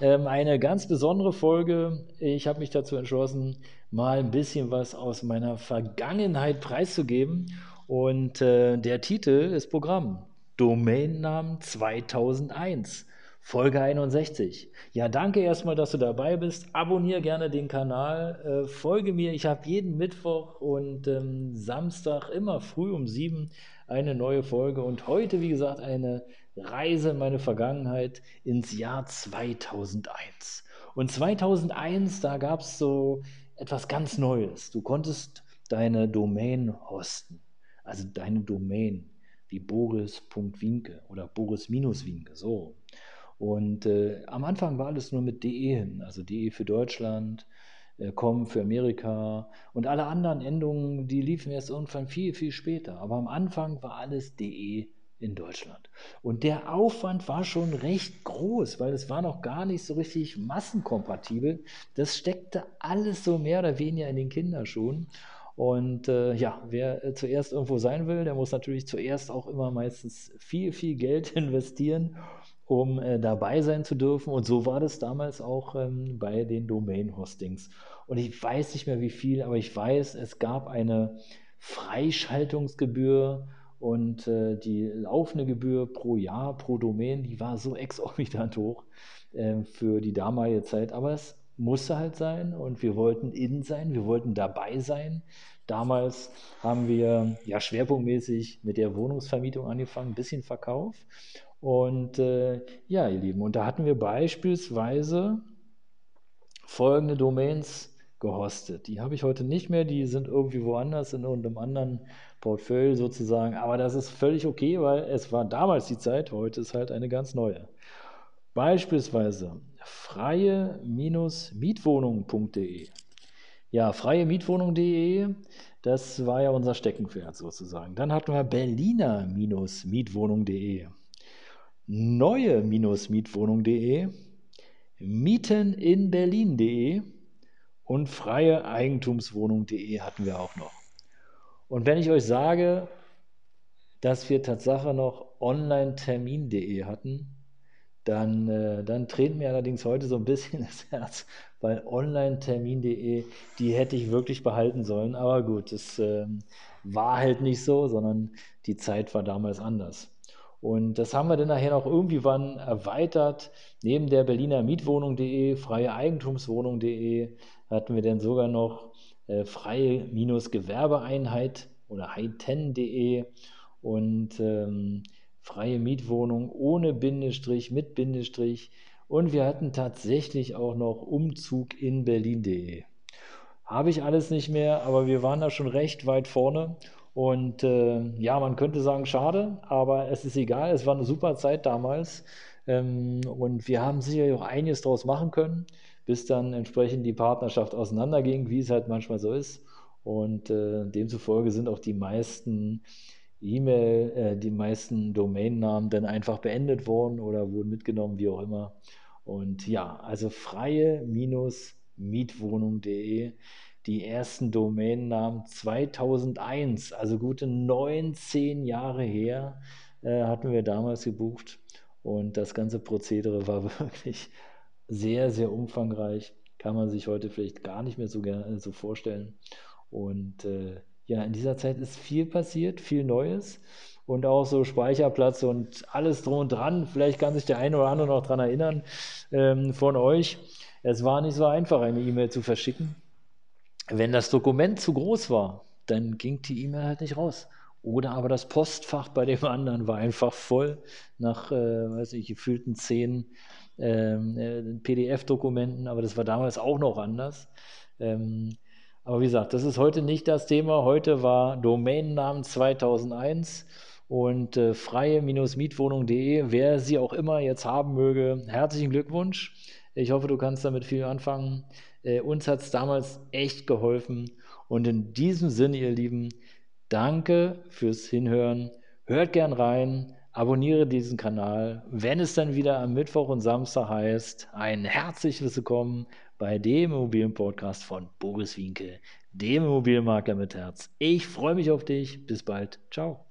ähm, eine ganz besondere Folge. Ich habe mich dazu entschlossen, mal ein bisschen was aus meiner Vergangenheit preiszugeben. Und äh, der Titel ist Programm. Domainnamen 2001. Folge 61. Ja, danke erstmal, dass du dabei bist. Abonniere gerne den Kanal, äh, folge mir. Ich habe jeden Mittwoch und ähm, Samstag immer früh um sieben eine neue Folge und heute, wie gesagt, eine Reise in meine Vergangenheit ins Jahr 2001. Und 2001, da gab es so etwas ganz Neues. Du konntest deine Domain hosten, also deine Domain, wie boris.winke oder boris-winke, so. Und äh, am Anfang war alles nur mit DE hin, also DE für Deutschland, äh, com für Amerika und alle anderen Endungen, die liefen erst irgendwann viel, viel später. Aber am Anfang war alles DE in Deutschland. Und der Aufwand war schon recht groß, weil es war noch gar nicht so richtig massenkompatibel. Das steckte alles so mehr oder weniger in den Kinderschuhen. Und äh, ja, wer äh, zuerst irgendwo sein will, der muss natürlich zuerst auch immer meistens viel, viel Geld investieren, um äh, dabei sein zu dürfen. Und so war das damals auch ähm, bei den Domain-Hostings. Und ich weiß nicht mehr wie viel, aber ich weiß, es gab eine Freischaltungsgebühr und äh, die laufende Gebühr pro Jahr, pro Domain, die war so exorbitant hoch äh, für die damalige Zeit. Aber es musste halt sein und wir wollten in sein, wir wollten dabei sein. Damals haben wir ja schwerpunktmäßig mit der Wohnungsvermietung angefangen, ein bisschen Verkauf. Und äh, ja, ihr Lieben, und da hatten wir beispielsweise folgende Domains gehostet. Die habe ich heute nicht mehr, die sind irgendwie woanders in irgendeinem anderen Portfolio sozusagen. Aber das ist völlig okay, weil es war damals die Zeit, heute ist halt eine ganz neue. Beispielsweise freie-mietwohnung.de. Ja, freie-mietwohnung.de, das war ja unser Steckenpferd sozusagen. Dann hatten wir berliner-mietwohnung.de, neue-mietwohnung.de, mieteninberlin.de und freie Eigentumswohnung.de hatten wir auch noch. Und wenn ich euch sage, dass wir Tatsache noch online-termin.de hatten, dann, äh, dann dreht mir allerdings heute so ein bisschen das Herz, weil online-termin.de, die hätte ich wirklich behalten sollen. Aber gut, es äh, war halt nicht so, sondern die Zeit war damals anders. Und das haben wir dann nachher noch irgendwie wann erweitert. Neben der Berliner Mietwohnung.de, freie Eigentumswohnung.de hatten wir dann sogar noch äh, freie-Gewerbeeinheit oder high10.de und ähm, freie Mietwohnung ohne Bindestrich, mit Bindestrich. Und wir hatten tatsächlich auch noch Umzug in Berlin.de. Habe ich alles nicht mehr, aber wir waren da schon recht weit vorne. Und äh, ja, man könnte sagen, schade, aber es ist egal. Es war eine super Zeit damals. Ähm, und wir haben sicherlich auch einiges daraus machen können bis dann entsprechend die Partnerschaft auseinanderging, wie es halt manchmal so ist. Und äh, demzufolge sind auch die meisten E-Mail, äh, die meisten Domainnamen dann einfach beendet worden oder wurden mitgenommen, wie auch immer. Und ja, also freie-mietwohnung.de, die ersten Domainnamen 2001, also gute 19 Jahre her, äh, hatten wir damals gebucht. Und das ganze Prozedere war wirklich sehr, sehr umfangreich. Kann man sich heute vielleicht gar nicht mehr so gerne so vorstellen. Und äh, ja, in dieser Zeit ist viel passiert, viel Neues und auch so Speicherplatz und alles drum und dran. Vielleicht kann sich der eine oder andere noch daran erinnern ähm, von euch. Es war nicht so einfach, eine E-Mail zu verschicken. Wenn das Dokument zu groß war, dann ging die E-Mail halt nicht raus. Oder aber das Postfach bei dem anderen war einfach voll nach, äh, weiß ich, gefühlten zehn ähm, äh, PDF-Dokumenten, aber das war damals auch noch anders. Ähm, aber wie gesagt, das ist heute nicht das Thema. Heute war Domainnamen 2001 und äh, freie-mietwohnung.de, wer sie auch immer jetzt haben möge, herzlichen Glückwunsch. Ich hoffe, du kannst damit viel anfangen. Äh, uns hat es damals echt geholfen. Und in diesem Sinne, ihr Lieben, danke fürs Hinhören. Hört gern rein, abonniere diesen Kanal. Wenn es dann wieder am Mittwoch und Samstag heißt, ein herzliches Willkommen bei dem Immobilienpodcast von Boris Winke, dem Immobilienmakler mit Herz. Ich freue mich auf dich. Bis bald. Ciao.